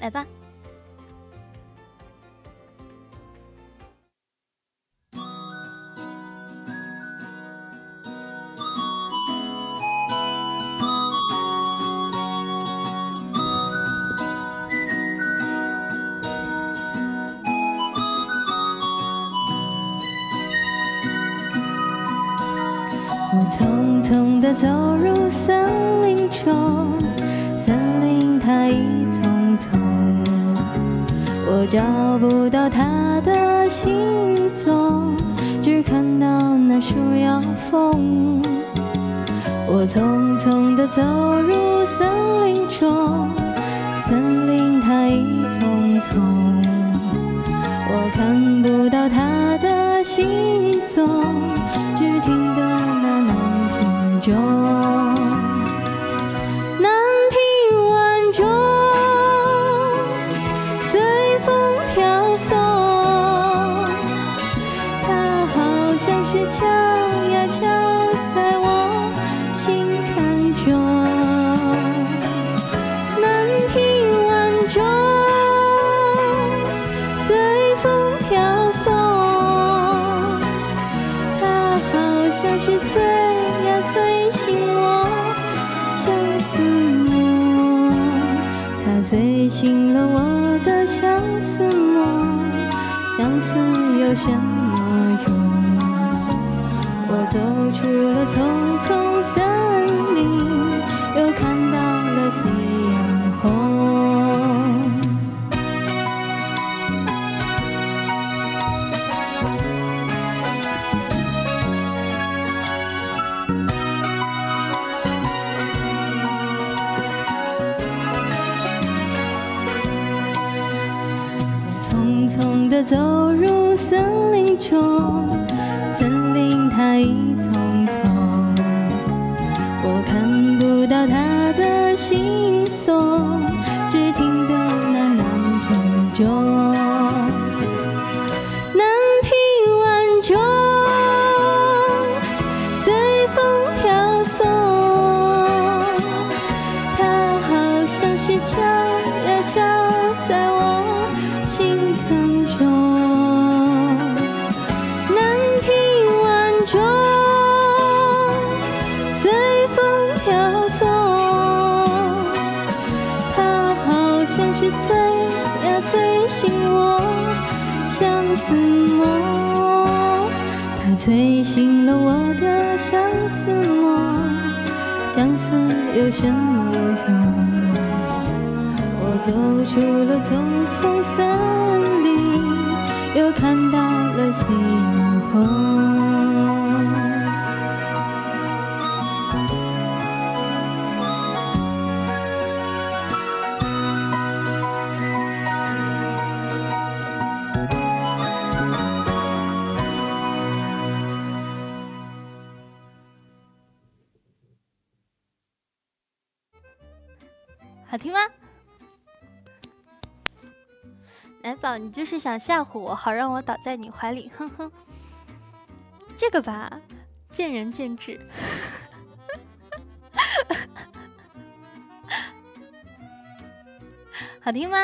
来吧。我匆匆地走入森林找不到他的行踪，只看到那树摇风。我匆匆地走入森林中，森林它一丛丛，我看不到他的行踪，只听得那南屏钟，呀催醒我相思梦，它催醒了我的相思梦，相思有什么用？我走出了丛丛森林，又看到了夕阳红。匆匆地走入森林中，森林它一丛丛，我看不到它的行踪，只听得那南屏钟，南屏晚钟，随风飘送，它好像是敲呀敲在醒我相思梦，它催醒了我的相思梦，相思有什么用？我走出了丛丛森林，又看到了夕阳红。好听吗？奶宝，你就是想吓唬我，好让我倒在你怀里，哼哼。这个吧，见仁见智。好听吗？